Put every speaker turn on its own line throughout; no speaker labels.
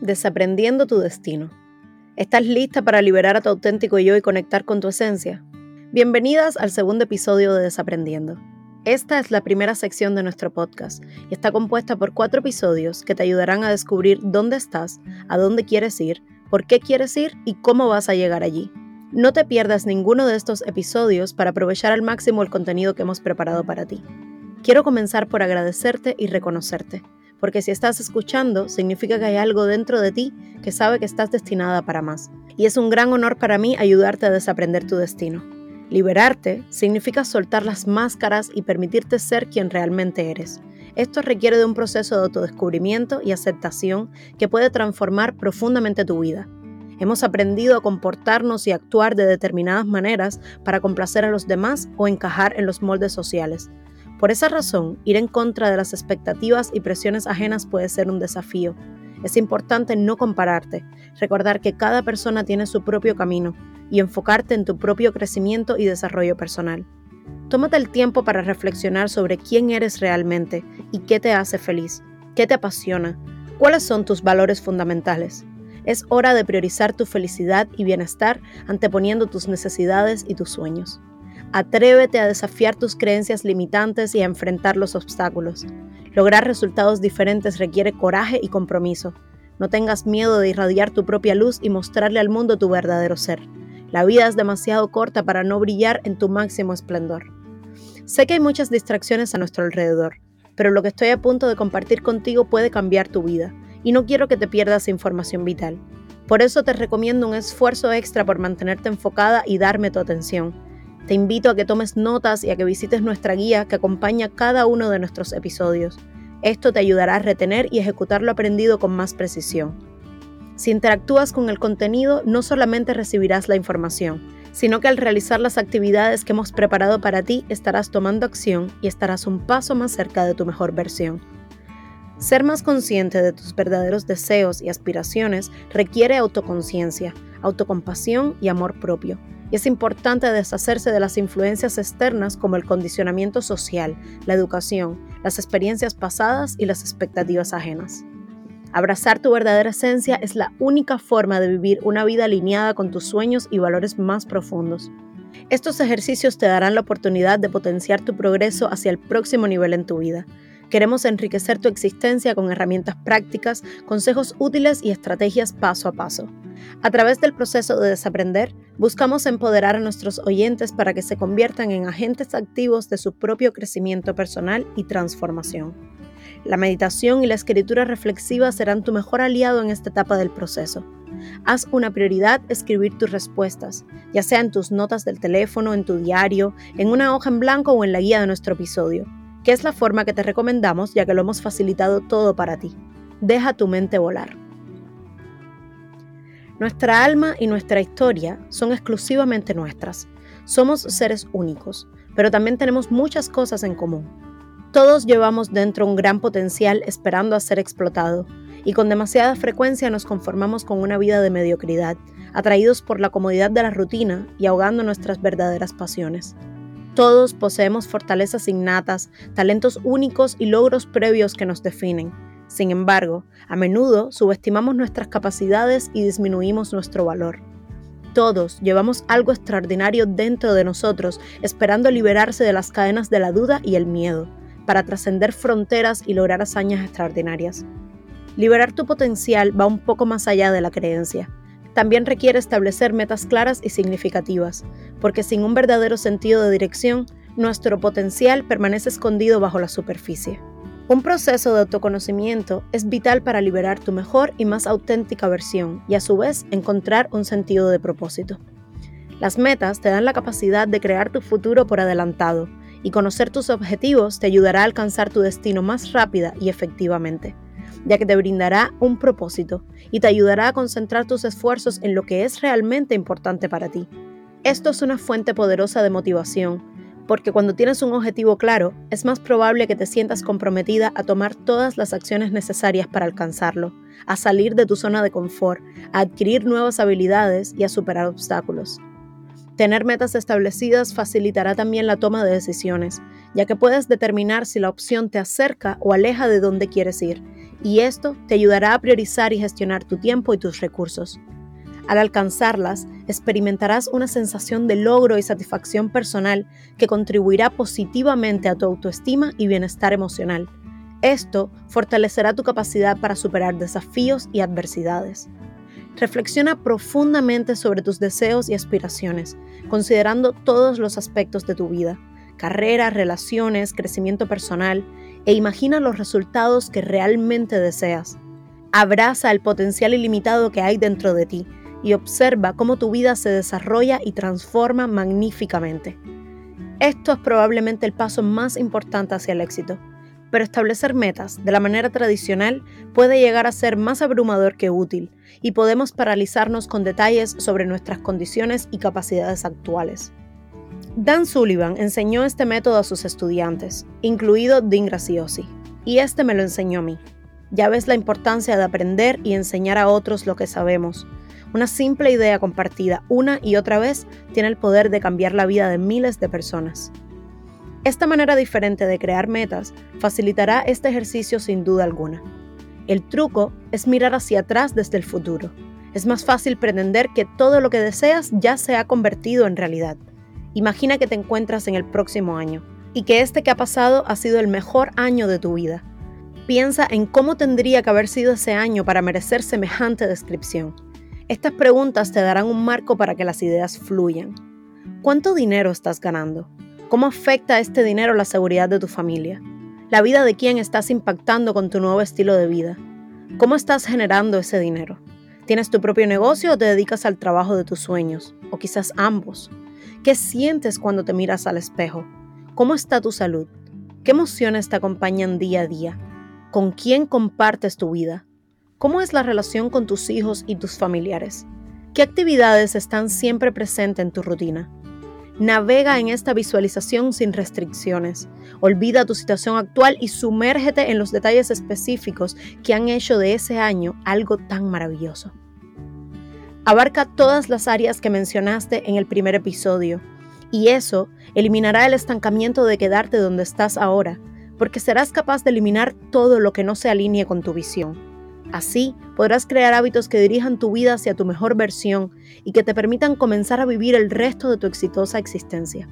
Desaprendiendo tu destino. ¿Estás lista para liberar a tu auténtico yo y conectar con tu esencia? Bienvenidas al segundo episodio de Desaprendiendo. Esta es la primera sección de nuestro podcast y está compuesta por cuatro episodios que te ayudarán a descubrir dónde estás, a dónde quieres ir, por qué quieres ir y cómo vas a llegar allí. No te pierdas ninguno de estos episodios para aprovechar al máximo el contenido que hemos preparado para ti. Quiero comenzar por agradecerte y reconocerte porque si estás escuchando, significa que hay algo dentro de ti que sabe que estás destinada para más. Y es un gran honor para mí ayudarte a desaprender tu destino. Liberarte significa soltar las máscaras y permitirte ser quien realmente eres. Esto requiere de un proceso de autodescubrimiento y aceptación que puede transformar profundamente tu vida. Hemos aprendido a comportarnos y actuar de determinadas maneras para complacer a los demás o encajar en los moldes sociales. Por esa razón, ir en contra de las expectativas y presiones ajenas puede ser un desafío. Es importante no compararte, recordar que cada persona tiene su propio camino y enfocarte en tu propio crecimiento y desarrollo personal. Tómate el tiempo para reflexionar sobre quién eres realmente y qué te hace feliz, qué te apasiona, cuáles son tus valores fundamentales. Es hora de priorizar tu felicidad y bienestar anteponiendo tus necesidades y tus sueños. Atrévete a desafiar tus creencias limitantes y a enfrentar los obstáculos. Lograr resultados diferentes requiere coraje y compromiso. No tengas miedo de irradiar tu propia luz y mostrarle al mundo tu verdadero ser. La vida es demasiado corta para no brillar en tu máximo esplendor. Sé que hay muchas distracciones a nuestro alrededor, pero lo que estoy a punto de compartir contigo puede cambiar tu vida, y no quiero que te pierdas información vital. Por eso te recomiendo un esfuerzo extra por mantenerte enfocada y darme tu atención te invito a que tomes notas y a que visites nuestra guía que acompaña cada uno de nuestros episodios. Esto te ayudará a retener y ejecutar lo aprendido con más precisión. Si interactúas con el contenido, no solamente recibirás la información, sino que al realizar las actividades que hemos preparado para ti estarás tomando acción y estarás un paso más cerca de tu mejor versión. Ser más consciente de tus verdaderos deseos y aspiraciones requiere autoconciencia, autocompasión y amor propio y es importante deshacerse de las influencias externas como el condicionamiento social, la educación, las experiencias pasadas y las expectativas ajenas. Abrazar tu verdadera esencia es la única forma de vivir una vida alineada con tus sueños y valores más profundos. Estos ejercicios te darán la oportunidad de potenciar tu progreso hacia el próximo nivel en tu vida. Queremos enriquecer tu existencia con herramientas prácticas, consejos útiles y estrategias paso a paso. A través del proceso de desaprender, buscamos empoderar a nuestros oyentes para que se conviertan en agentes activos de su propio crecimiento personal y transformación. La meditación y la escritura reflexiva serán tu mejor aliado en esta etapa del proceso. Haz una prioridad escribir tus respuestas, ya sea en tus notas del teléfono, en tu diario, en una hoja en blanco o en la guía de nuestro episodio, que es la forma que te recomendamos ya que lo hemos facilitado todo para ti. Deja tu mente volar. Nuestra alma y nuestra historia son exclusivamente nuestras. Somos seres únicos, pero también tenemos muchas cosas en común. Todos llevamos dentro un gran potencial esperando a ser explotado, y con demasiada frecuencia nos conformamos con una vida de mediocridad, atraídos por la comodidad de la rutina y ahogando nuestras verdaderas pasiones. Todos poseemos fortalezas innatas, talentos únicos y logros previos que nos definen, sin embargo, a menudo subestimamos nuestras capacidades y disminuimos nuestro valor. Todos llevamos algo extraordinario dentro de nosotros, esperando liberarse de las cadenas de la duda y el miedo, para trascender fronteras y lograr hazañas extraordinarias. Liberar tu potencial va un poco más allá de la creencia. También requiere establecer metas claras y significativas, porque sin un verdadero sentido de dirección, nuestro potencial permanece escondido bajo la superficie. Un proceso de autoconocimiento es vital para liberar tu mejor y más auténtica versión y a su vez encontrar un sentido de propósito. Las metas te dan la capacidad de crear tu futuro por adelantado y conocer tus objetivos te ayudará a alcanzar tu destino más rápida y efectivamente, ya que te brindará un propósito y te ayudará a concentrar tus esfuerzos en lo que es realmente importante para ti. Esto es una fuente poderosa de motivación porque cuando tienes un objetivo claro, es más probable que te sientas comprometida a tomar todas las acciones necesarias para alcanzarlo, a salir de tu zona de confort, a adquirir nuevas habilidades y a superar obstáculos. Tener metas establecidas facilitará también la toma de decisiones, ya que puedes determinar si la opción te acerca o aleja de donde quieres ir, y esto te ayudará a priorizar y gestionar tu tiempo y tus recursos. Al alcanzarlas, experimentarás una sensación de logro y satisfacción personal que contribuirá positivamente a tu autoestima y bienestar emocional. Esto fortalecerá tu capacidad para superar desafíos y adversidades. Reflexiona profundamente sobre tus deseos y aspiraciones, considerando todos los aspectos de tu vida, carrera, relaciones, crecimiento personal, e imagina los resultados que realmente deseas. Abraza el potencial ilimitado que hay dentro de ti y observa cómo tu vida se desarrolla y transforma magníficamente. Esto es probablemente el paso más importante hacia el éxito, pero establecer metas de la manera tradicional puede llegar a ser más abrumador que útil y podemos paralizarnos con detalles sobre nuestras condiciones y capacidades actuales. Dan Sullivan enseñó este método a sus estudiantes, incluido Dean Graciosi, y este me lo enseñó a mí. Ya ves la importancia de aprender y enseñar a otros lo que sabemos, una simple idea compartida una y otra vez tiene el poder de cambiar la vida de miles de personas. Esta manera diferente de crear metas facilitará este ejercicio sin duda alguna. El truco es mirar hacia atrás desde el futuro. Es más fácil pretender que todo lo que deseas ya se ha convertido en realidad. Imagina que te encuentras en el próximo año y que este que ha pasado ha sido el mejor año de tu vida. Piensa en cómo tendría que haber sido ese año para merecer semejante descripción. Estas preguntas te darán un marco para que las ideas fluyan. ¿Cuánto dinero estás ganando? ¿Cómo afecta este dinero la seguridad de tu familia? ¿La vida de quién estás impactando con tu nuevo estilo de vida? ¿Cómo estás generando ese dinero? ¿Tienes tu propio negocio o te dedicas al trabajo de tus sueños? O quizás ambos. ¿Qué sientes cuando te miras al espejo? ¿Cómo está tu salud? ¿Qué emociones te acompañan día a día? ¿Con quién compartes tu vida? ¿Cómo es la relación con tus hijos y tus familiares? ¿Qué actividades están siempre presentes en tu rutina? Navega en esta visualización sin restricciones. Olvida tu situación actual y sumérgete en los detalles específicos que han hecho de ese año algo tan maravilloso. Abarca todas las áreas que mencionaste en el primer episodio y eso eliminará el estancamiento de quedarte donde estás ahora, porque serás capaz de eliminar todo lo que no se alinee con tu visión. Así podrás crear hábitos que dirijan tu vida hacia tu mejor versión y que te permitan comenzar a vivir el resto de tu exitosa existencia.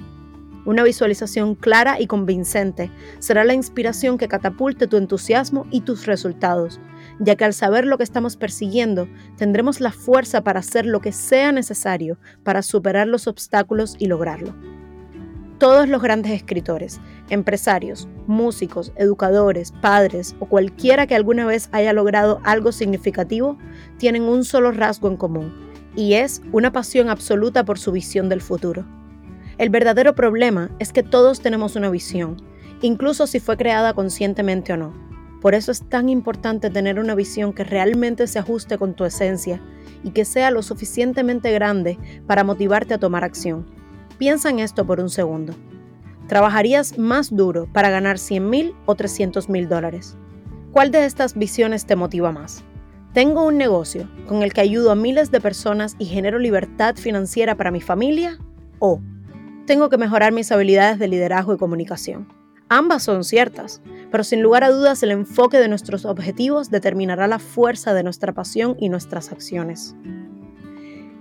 Una visualización clara y convincente será la inspiración que catapulte tu entusiasmo y tus resultados, ya que al saber lo que estamos persiguiendo, tendremos la fuerza para hacer lo que sea necesario para superar los obstáculos y lograrlo. Todos los grandes escritores, empresarios, músicos, educadores, padres o cualquiera que alguna vez haya logrado algo significativo tienen un solo rasgo en común, y es una pasión absoluta por su visión del futuro. El verdadero problema es que todos tenemos una visión, incluso si fue creada conscientemente o no. Por eso es tan importante tener una visión que realmente se ajuste con tu esencia y que sea lo suficientemente grande para motivarte a tomar acción. Piensa en esto por un segundo. ¿Trabajarías más duro para ganar 100 mil o 300 mil dólares? ¿Cuál de estas visiones te motiva más? ¿Tengo un negocio con el que ayudo a miles de personas y genero libertad financiera para mi familia? ¿O tengo que mejorar mis habilidades de liderazgo y comunicación? Ambas son ciertas, pero sin lugar a dudas el enfoque de nuestros objetivos determinará la fuerza de nuestra pasión y nuestras acciones.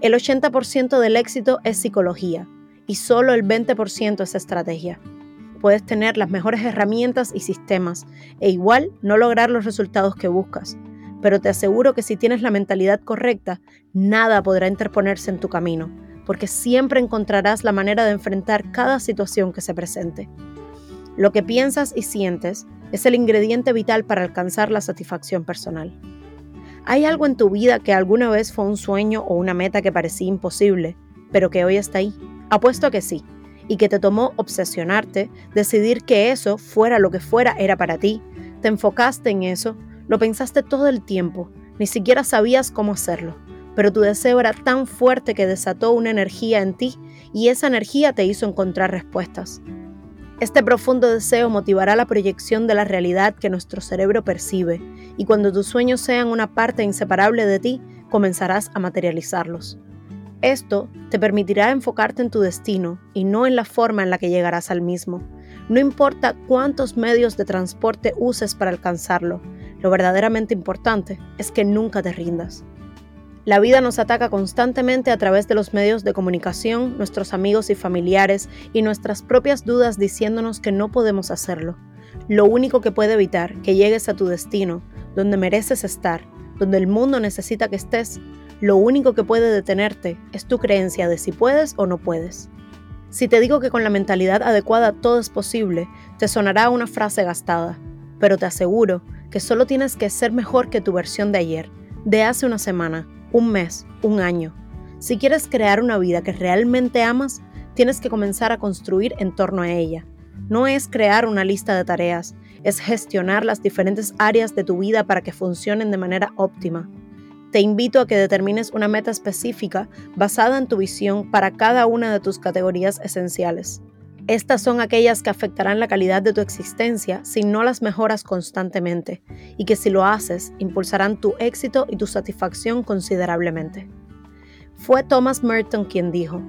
El 80% del éxito es psicología, y solo el 20% es estrategia. Puedes tener las mejores herramientas y sistemas e igual no lograr los resultados que buscas, pero te aseguro que si tienes la mentalidad correcta, nada podrá interponerse en tu camino, porque siempre encontrarás la manera de enfrentar cada situación que se presente. Lo que piensas y sientes es el ingrediente vital para alcanzar la satisfacción personal. ¿Hay algo en tu vida que alguna vez fue un sueño o una meta que parecía imposible, pero que hoy está ahí? Apuesto que sí, y que te tomó obsesionarte, decidir que eso, fuera lo que fuera, era para ti, te enfocaste en eso, lo pensaste todo el tiempo, ni siquiera sabías cómo hacerlo, pero tu deseo era tan fuerte que desató una energía en ti y esa energía te hizo encontrar respuestas. Este profundo deseo motivará la proyección de la realidad que nuestro cerebro percibe, y cuando tus sueños sean una parte inseparable de ti, comenzarás a materializarlos. Esto te permitirá enfocarte en tu destino y no en la forma en la que llegarás al mismo. No importa cuántos medios de transporte uses para alcanzarlo, Lo verdaderamente importante es que nunca te rindas. La vida nos ataca constantemente a través de los medios de comunicación, nuestros amigos y familiares y nuestras propias dudas diciéndonos que no podemos hacerlo. Lo único que puede evitar que llegues a tu destino, donde mereces estar, donde el mundo necesita que estés, lo único que puede detenerte es tu creencia de si puedes o no puedes. Si te digo que con la mentalidad adecuada todo es posible, te sonará una frase gastada, pero te aseguro que solo tienes que ser mejor que tu versión de ayer, de hace una semana, un mes, un año. Si quieres crear una vida que realmente amas, tienes que comenzar a construir en torno a ella. No es crear una lista de tareas, es gestionar las diferentes áreas de tu vida para que funcionen de manera óptima. Te invito a que determines una meta específica basada en tu visión para cada una de tus categorías esenciales. Estas son aquellas que afectarán la calidad de tu existencia si no las mejoras constantemente y que si lo haces impulsarán tu éxito y tu satisfacción considerablemente. Fue Thomas Merton quien dijo,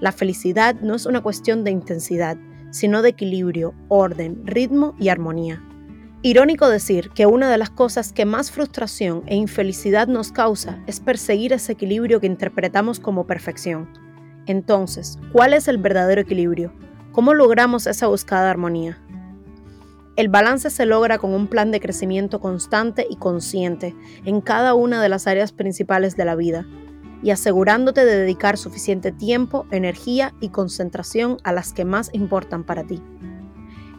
la felicidad no es una cuestión de intensidad, sino de equilibrio, orden, ritmo y armonía. Irónico decir que una de las cosas que más frustración e infelicidad nos causa es perseguir ese equilibrio que interpretamos como perfección. Entonces, ¿cuál es el verdadero equilibrio? ¿Cómo logramos esa buscada armonía? El balance se logra con un plan de crecimiento constante y consciente en cada una de las áreas principales de la vida y asegurándote de dedicar suficiente tiempo, energía y concentración a las que más importan para ti.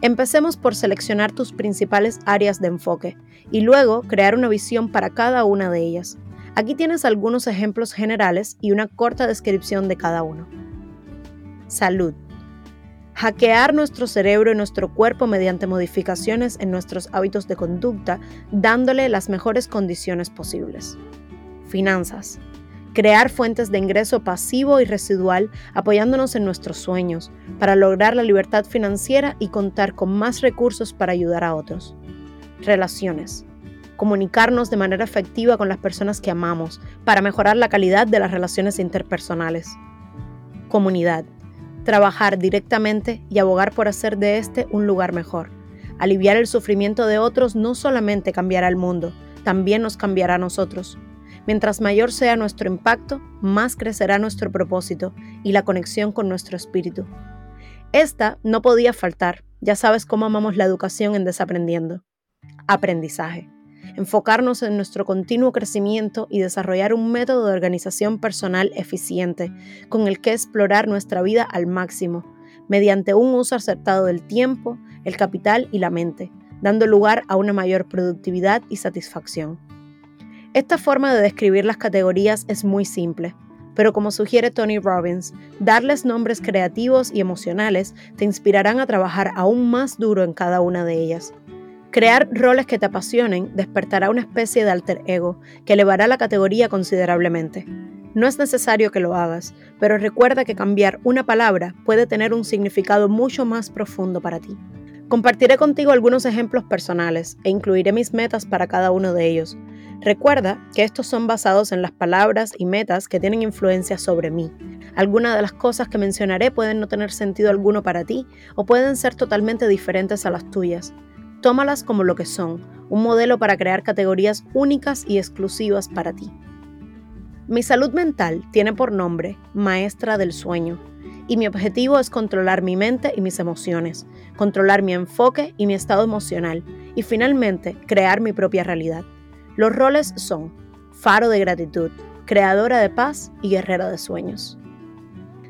Empecemos por seleccionar tus principales áreas de enfoque y luego crear una visión para cada una de ellas. Aquí tienes algunos ejemplos generales y una corta descripción de cada uno. Salud hackear nuestro cerebro y nuestro cuerpo mediante modificaciones en nuestros hábitos de conducta, dándole las mejores condiciones posibles. Finanzas. Crear fuentes de ingreso pasivo y residual apoyándonos en nuestros sueños para lograr la libertad financiera y contar con más recursos para ayudar a otros. Relaciones. Comunicarnos de manera efectiva con las personas que amamos para mejorar la calidad de las relaciones interpersonales. Comunidad trabajar directamente y abogar por hacer de este un lugar mejor. Aliviar el sufrimiento de otros no solamente cambiará el mundo, también nos cambiará a nosotros. Mientras mayor sea nuestro impacto, más crecerá nuestro propósito y la conexión con nuestro espíritu. Esta no podía faltar, ya sabes cómo amamos la educación en Desaprendiendo. Aprendizaje enfocarnos en nuestro continuo crecimiento y desarrollar un método de organización personal eficiente con el que explorar nuestra vida al máximo, mediante un uso acertado del tiempo, el capital y la mente, dando lugar a una mayor productividad y satisfacción. Esta forma de describir las categorías es muy simple, pero como sugiere Tony Robbins, darles nombres creativos y emocionales te inspirarán a trabajar aún más duro en cada una de ellas. Crear roles que te apasionen despertará una especie de alter ego que elevará la categoría considerablemente. No es necesario que lo hagas, pero recuerda que cambiar una palabra puede tener un significado mucho más profundo para ti. Compartiré contigo algunos ejemplos personales e incluiré mis metas para cada uno de ellos. Recuerda que estos son basados en las palabras y metas que tienen influencia sobre mí. Algunas de las cosas que mencionaré pueden no tener sentido alguno para ti o pueden ser totalmente diferentes a las tuyas. Tómalas como lo que son, un modelo para crear categorías únicas y exclusivas para ti. Mi salud mental tiene por nombre Maestra del Sueño y mi objetivo es controlar mi mente y mis emociones, controlar mi enfoque y mi estado emocional y finalmente crear mi propia realidad. Los roles son faro de gratitud, creadora de paz y guerrera de sueños.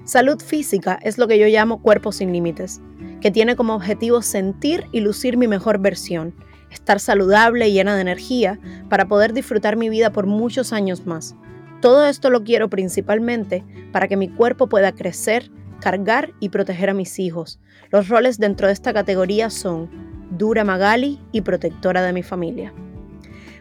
Salud física es lo que yo llamo cuerpo sin límites que tiene como objetivo sentir y lucir mi mejor versión, estar saludable y llena de energía para poder disfrutar mi vida por muchos años más. Todo esto lo quiero principalmente para que mi cuerpo pueda crecer, cargar y proteger a mis hijos. Los roles dentro de esta categoría son Dura Magali y protectora de mi familia.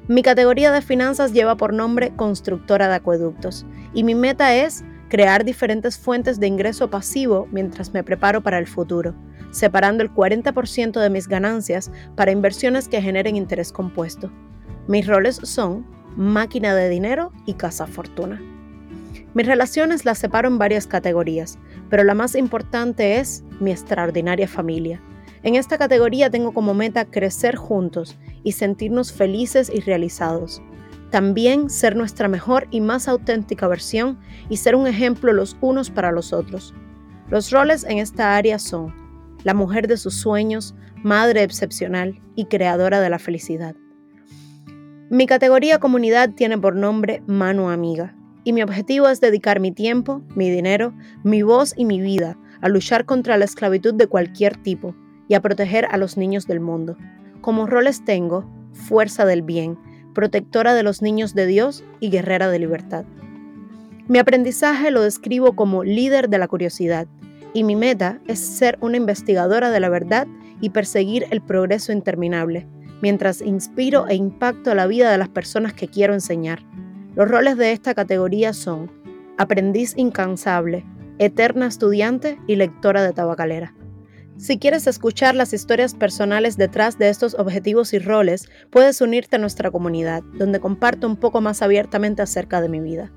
Mi categoría de finanzas lleva por nombre constructora de acueductos y mi meta es crear diferentes fuentes de ingreso pasivo mientras me preparo para el futuro separando el 40% de mis ganancias para inversiones que generen interés compuesto. Mis roles son máquina de dinero y casa fortuna. Mis relaciones las separo en varias categorías, pero la más importante es mi extraordinaria familia. En esta categoría tengo como meta crecer juntos y sentirnos felices y realizados. También ser nuestra mejor y más auténtica versión y ser un ejemplo los unos para los otros. Los roles en esta área son la mujer de sus sueños, madre excepcional y creadora de la felicidad. Mi categoría comunidad tiene por nombre Mano Amiga y mi objetivo es dedicar mi tiempo, mi dinero, mi voz y mi vida a luchar contra la esclavitud de cualquier tipo y a proteger a los niños del mundo. Como roles tengo fuerza del bien, protectora de los niños de Dios y guerrera de libertad. Mi aprendizaje lo describo como líder de la curiosidad y mi meta es ser una investigadora de la verdad y perseguir el progreso interminable, mientras inspiro e impacto la vida de las personas que quiero enseñar. Los roles de esta categoría son aprendiz incansable, eterna estudiante y lectora de tabacalera. Si quieres escuchar las historias personales detrás de estos objetivos y roles, puedes unirte a nuestra comunidad, donde comparto un poco más abiertamente acerca de mi vida.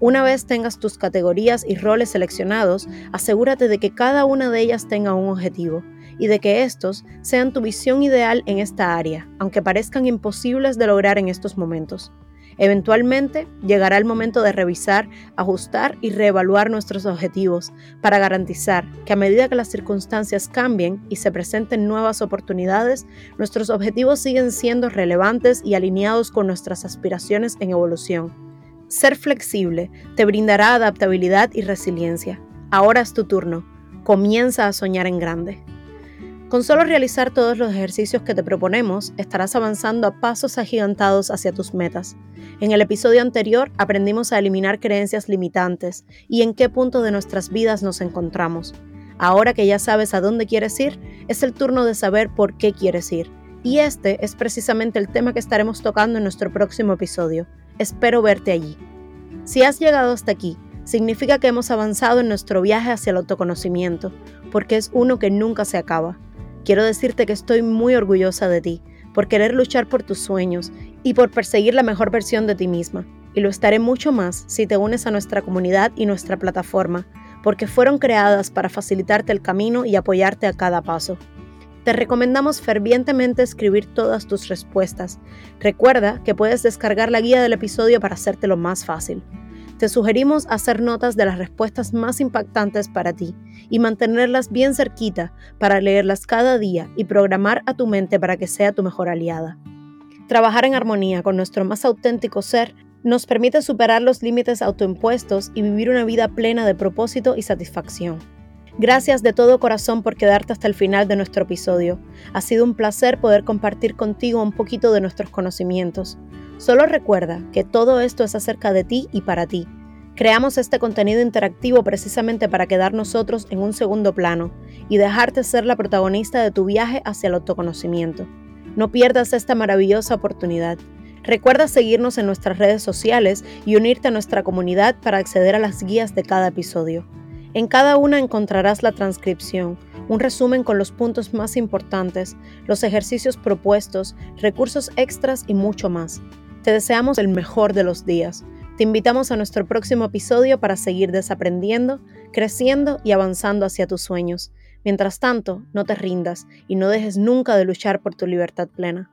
Una vez tengas tus categorías y roles seleccionados, asegúrate de que cada una de ellas tenga un objetivo y de que estos sean tu visión ideal en esta área, aunque parezcan imposibles de lograr en estos momentos. Eventualmente llegará el momento de revisar, ajustar y reevaluar nuestros objetivos para garantizar que a medida que las circunstancias cambien y se presenten nuevas oportunidades, nuestros objetivos siguen siendo relevantes y alineados con nuestras aspiraciones en evolución. Ser flexible te brindará adaptabilidad y resiliencia. Ahora es tu turno. Comienza a soñar en grande. Con solo realizar todos los ejercicios que te proponemos, estarás avanzando a pasos agigantados hacia tus metas. En el episodio anterior aprendimos a eliminar creencias limitantes y en qué punto de nuestras vidas nos encontramos. Ahora que ya sabes a dónde quieres ir, es el turno de saber por qué quieres ir. Y este es precisamente el tema que estaremos tocando en nuestro próximo episodio. Espero verte allí. Si has llegado hasta aquí, significa que hemos avanzado en nuestro viaje hacia el autoconocimiento, porque es uno que nunca se acaba. Quiero decirte que estoy muy orgullosa de ti, por querer luchar por tus sueños y por perseguir la mejor versión de ti misma. Y lo estaré mucho más si te unes a nuestra comunidad y nuestra plataforma, porque fueron creadas para facilitarte el camino y apoyarte a cada paso. Te recomendamos fervientemente escribir todas tus respuestas. Recuerda que puedes descargar la guía del episodio para hacértelo más fácil. Te sugerimos hacer notas de las respuestas más impactantes para ti y mantenerlas bien cerquita para leerlas cada día y programar a tu mente para que sea tu mejor aliada. Trabajar en armonía con nuestro más auténtico ser nos permite superar los límites autoimpuestos y vivir una vida plena de propósito y satisfacción. Gracias de todo corazón por quedarte hasta el final de nuestro episodio. Ha sido un placer poder compartir contigo un poquito de nuestros conocimientos. Solo recuerda que todo esto es acerca de ti y para ti. Creamos este contenido interactivo precisamente para quedar nosotros en un segundo plano y dejarte ser la protagonista de tu viaje hacia el autoconocimiento. No pierdas esta maravillosa oportunidad. Recuerda seguirnos en nuestras redes sociales y unirte a nuestra comunidad para acceder a las guías de cada episodio. En cada una encontrarás la transcripción, un resumen con los puntos más importantes, los ejercicios propuestos, recursos extras y mucho más. Te deseamos el mejor de los días. Te invitamos a nuestro próximo episodio para seguir desaprendiendo, creciendo y avanzando hacia tus sueños. Mientras tanto, no te rindas y no dejes nunca de luchar por tu libertad plena.